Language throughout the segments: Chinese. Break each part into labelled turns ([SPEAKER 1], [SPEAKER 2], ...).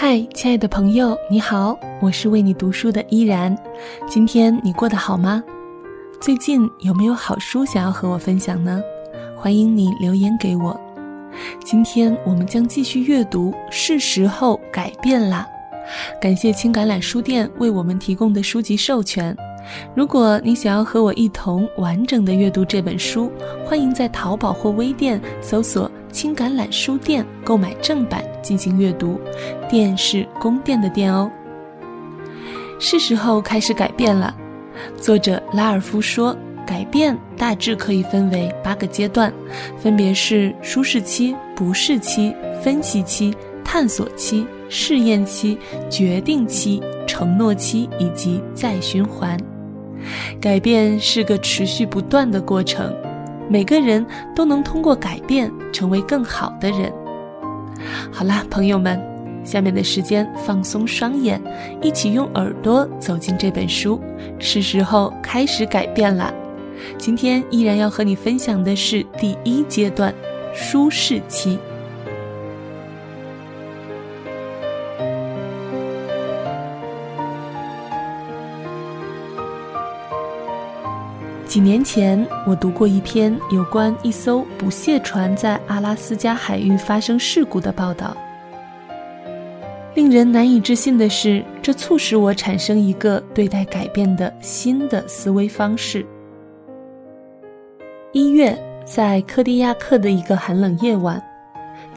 [SPEAKER 1] 嗨，亲爱的朋友，你好，我是为你读书的依然。今天你过得好吗？最近有没有好书想要和我分享呢？欢迎你留言给我。今天我们将继续阅读《是时候改变啦》。感谢青橄榄书店为我们提供的书籍授权。如果你想要和我一同完整的阅读这本书，欢迎在淘宝或微店搜索“青橄榄书店”购买正版进行阅读。店是宫殿的殿哦。是时候开始改变了。作者拉尔夫说，改变大致可以分为八个阶段，分别是舒适期、不适期、分析期、探索期、试验期、决定期、承诺期以及再循环。改变是个持续不断的过程，每个人都能通过改变成为更好的人。好啦，朋友们，下面的时间放松双眼，一起用耳朵走进这本书，是时候开始改变了。今天依然要和你分享的是第一阶段，舒适期。几年前，我读过一篇有关一艘捕蟹船在阿拉斯加海域发生事故的报道。令人难以置信的是，这促使我产生一个对待改变的新的思维方式。一月，在科迪亚克的一个寒冷夜晚，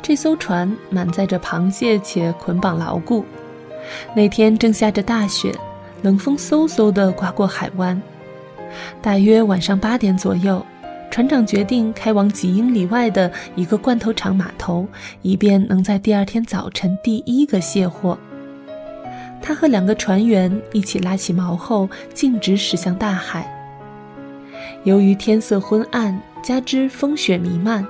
[SPEAKER 1] 这艘船满载着螃蟹且捆绑牢固。那天正下着大雪，冷风嗖嗖地刮过海湾。大约晚上八点左右，船长决定开往几英里外的一个罐头厂码头，以便能在第二天早晨第一个卸货。他和两个船员一起拉起锚后，径直驶向大海。由于天色昏暗，加之风雪弥漫，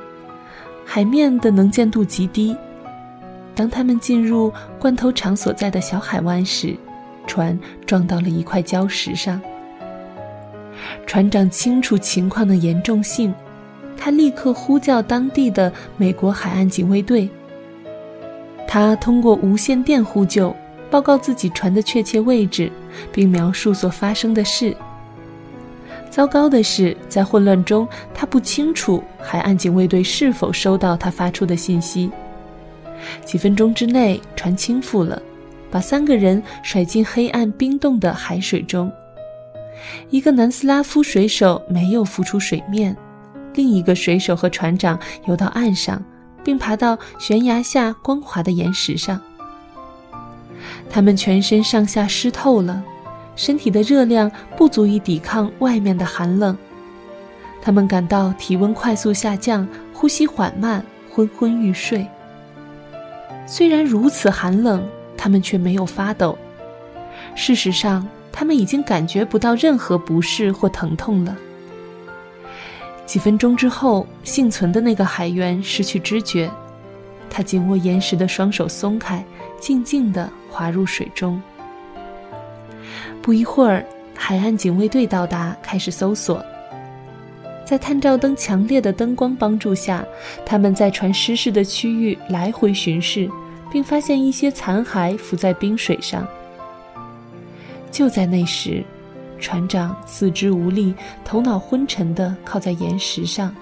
[SPEAKER 1] 海面的能见度极低。当他们进入罐头厂所在的小海湾时，船撞到了一块礁石上。船长清楚情况的严重性，他立刻呼叫当地的美国海岸警卫队。他通过无线电呼救，报告自己船的确切位置，并描述所发生的事。糟糕的是，在混乱中，他不清楚海岸警卫队是否收到他发出的信息。几分钟之内，船倾覆了，把三个人甩进黑暗冰冻的海水中。一个南斯拉夫水手没有浮出水面，另一个水手和船长游到岸上，并爬到悬崖下光滑的岩石上。他们全身上下湿透了，身体的热量不足以抵抗外面的寒冷。他们感到体温快速下降，呼吸缓慢，昏昏欲睡。虽然如此寒冷，他们却没有发抖。事实上，他们已经感觉不到任何不适或疼痛了。几分钟之后，幸存的那个海员失去知觉，他紧握岩石的双手松开，静静地滑入水中。不一会儿，海岸警卫队到达，开始搜索。在探照灯强烈的灯光帮助下，他们在船失事的区域来回巡视，并发现一些残骸浮在冰水上。就在那时，船长四肢无力、头脑昏沉地靠在岩石上，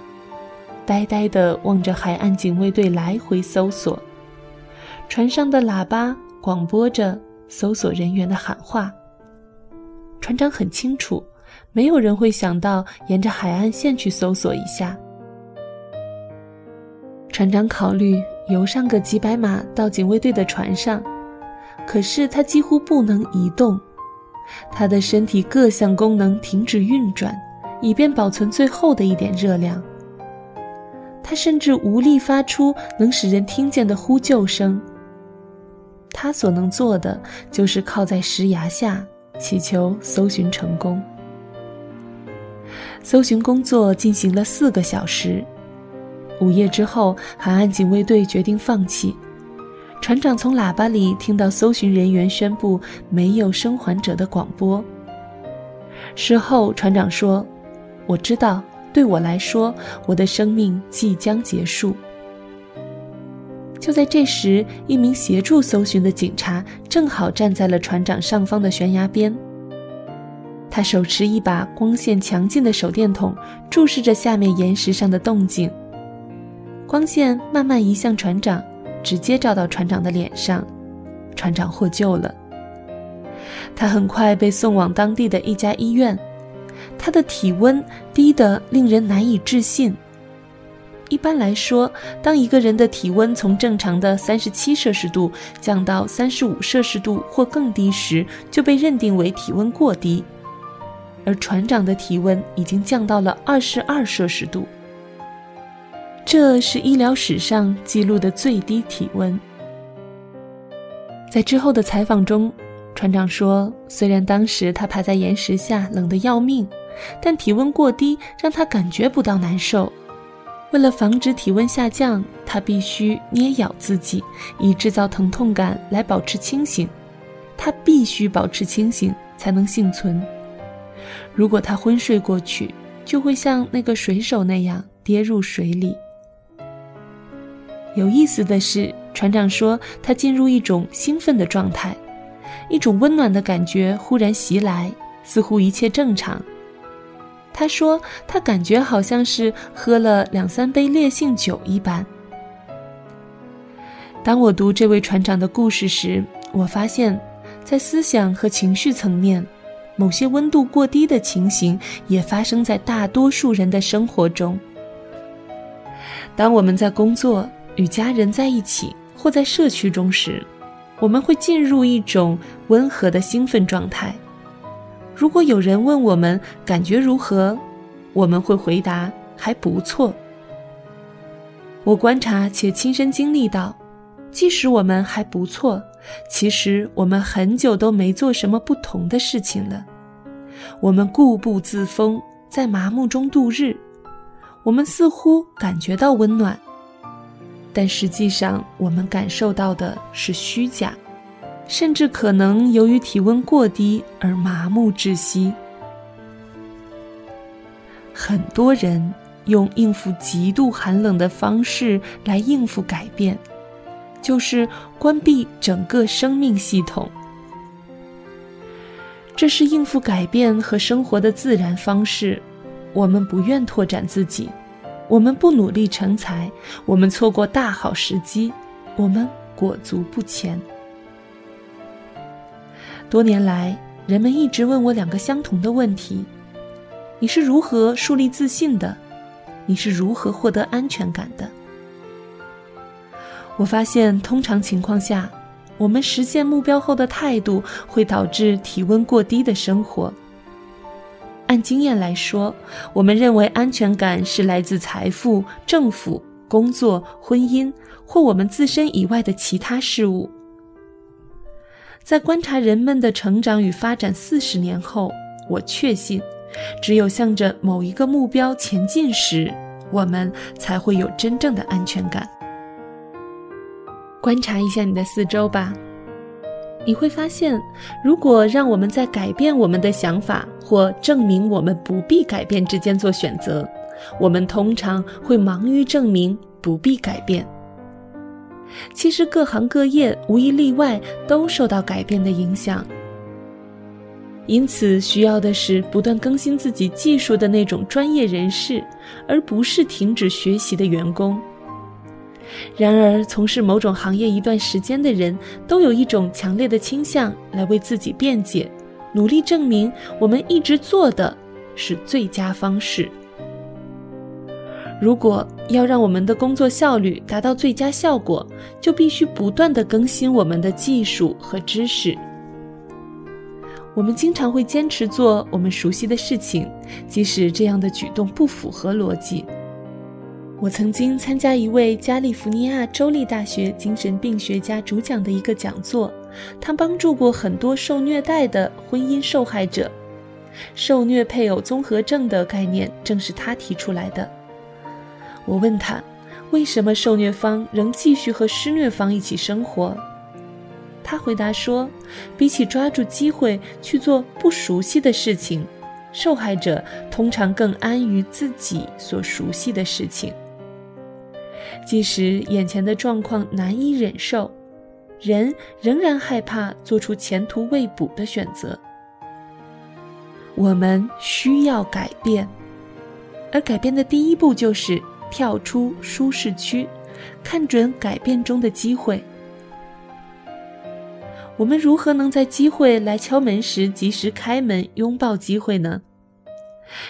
[SPEAKER 1] 呆呆地望着海岸警卫队来回搜索。船上的喇叭广播着搜索人员的喊话。船长很清楚，没有人会想到沿着海岸线去搜索一下。船长考虑游上个几百码到警卫队的船上，可是他几乎不能移动。他的身体各项功能停止运转，以便保存最后的一点热量。他甚至无力发出能使人听见的呼救声。他所能做的就是靠在石崖下，祈求搜寻成功。搜寻工作进行了四个小时。午夜之后，海岸警卫队决定放弃。船长从喇叭里听到搜寻人员宣布没有生还者的广播。事后，船长说：“我知道，对我来说，我的生命即将结束。”就在这时，一名协助搜寻的警察正好站在了船长上方的悬崖边。他手持一把光线强劲的手电筒，注视着下面岩石上的动静。光线慢慢移向船长，直接照到船长的脸上，船长获救了。他很快被送往当地的一家医院，他的体温低得令人难以置信。一般来说，当一个人的体温从正常的三十七摄氏度降到三十五摄氏度或更低时，就被认定为体温过低。而船长的体温已经降到了二十二摄氏度，这是医疗史上记录的最低体温。在之后的采访中，船长说，虽然当时他趴在岩石下冷得要命，但体温过低让他感觉不到难受。为了防止体温下降，他必须捏咬自己，以制造疼痛感来保持清醒。他必须保持清醒才能幸存。如果他昏睡过去，就会像那个水手那样跌入水里。有意思的是，船长说他进入一种兴奋的状态，一种温暖的感觉忽然袭来，似乎一切正常。他说：“他感觉好像是喝了两三杯烈性酒一般。”当我读这位船长的故事时，我发现，在思想和情绪层面，某些温度过低的情形也发生在大多数人的生活中。当我们在工作、与家人在一起或在社区中时，我们会进入一种温和的兴奋状态。如果有人问我们感觉如何，我们会回答还不错。我观察且亲身经历到，即使我们还不错，其实我们很久都没做什么不同的事情了。我们固步自封，在麻木中度日。我们似乎感觉到温暖，但实际上我们感受到的是虚假。甚至可能由于体温过低而麻木窒息。很多人用应付极度寒冷的方式来应付改变，就是关闭整个生命系统。这是应付改变和生活的自然方式。我们不愿拓展自己，我们不努力成才，我们错过大好时机，我们裹足不前。多年来，人们一直问我两个相同的问题：你是如何树立自信的？你是如何获得安全感的？我发现，通常情况下，我们实现目标后的态度会导致体温过低的生活。按经验来说，我们认为安全感是来自财富、政府、工作、婚姻或我们自身以外的其他事物。在观察人们的成长与发展四十年后，我确信，只有向着某一个目标前进时，我们才会有真正的安全感。观察一下你的四周吧，你会发现，如果让我们在改变我们的想法或证明我们不必改变之间做选择，我们通常会忙于证明不必改变。其实各行各业无一例外都受到改变的影响，因此需要的是不断更新自己技术的那种专业人士，而不是停止学习的员工。然而，从事某种行业一段时间的人都有一种强烈的倾向来为自己辩解，努力证明我们一直做的是最佳方式。如果要让我们的工作效率达到最佳效果，就必须不断的更新我们的技术和知识。我们经常会坚持做我们熟悉的事情，即使这样的举动不符合逻辑。我曾经参加一位加利福尼亚州立大学精神病学家主讲的一个讲座，他帮助过很多受虐待的婚姻受害者。受虐配偶综合症的概念正是他提出来的。我问他，为什么受虐方仍继续和施虐方一起生活？他回答说，比起抓住机会去做不熟悉的事情，受害者通常更安于自己所熟悉的事情。即使眼前的状况难以忍受，人仍然害怕做出前途未卜的选择。我们需要改变，而改变的第一步就是跳出舒适区，看准改变中的机会。我们如何能在机会来敲门时及时开门，拥抱机会呢？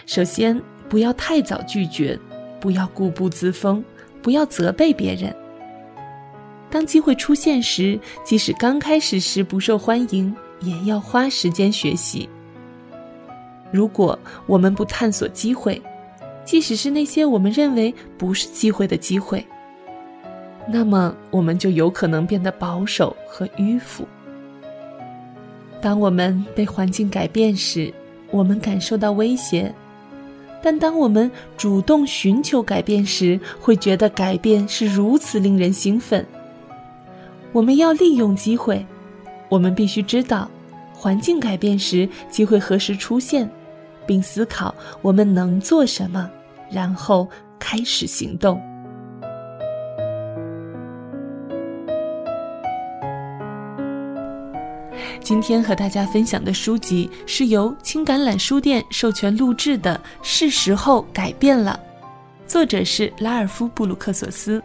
[SPEAKER 1] 首先，不要太早拒绝，不要固步自封，不要责备别人。当机会出现时，即使刚开始时不受欢迎，也要花时间学习。如果我们不探索机会，即使是那些我们认为不是机会的机会，那么我们就有可能变得保守和迂腐。当我们被环境改变时，我们感受到威胁；但当我们主动寻求改变时，会觉得改变是如此令人兴奋。我们要利用机会，我们必须知道环境改变时机会何时出现，并思考我们能做什么，然后开始行动。今天和大家分享的书籍是由青橄榄书店授权录制的《是时候改变了》，作者是拉尔夫·布鲁克索斯，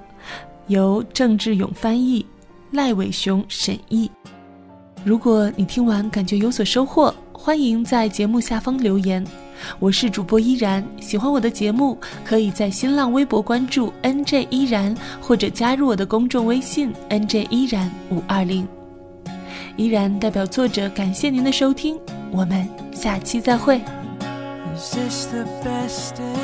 [SPEAKER 1] 由郑志勇翻译，赖伟雄审译。如果你听完感觉有所收获，欢迎在节目下方留言。我是主播依然，喜欢我的节目，可以在新浪微博关注 NJ 依然，或者加入我的公众微信 NJ 依然五二零。依然代表作者感谢您的收听，我们下期再会。Is this the best day?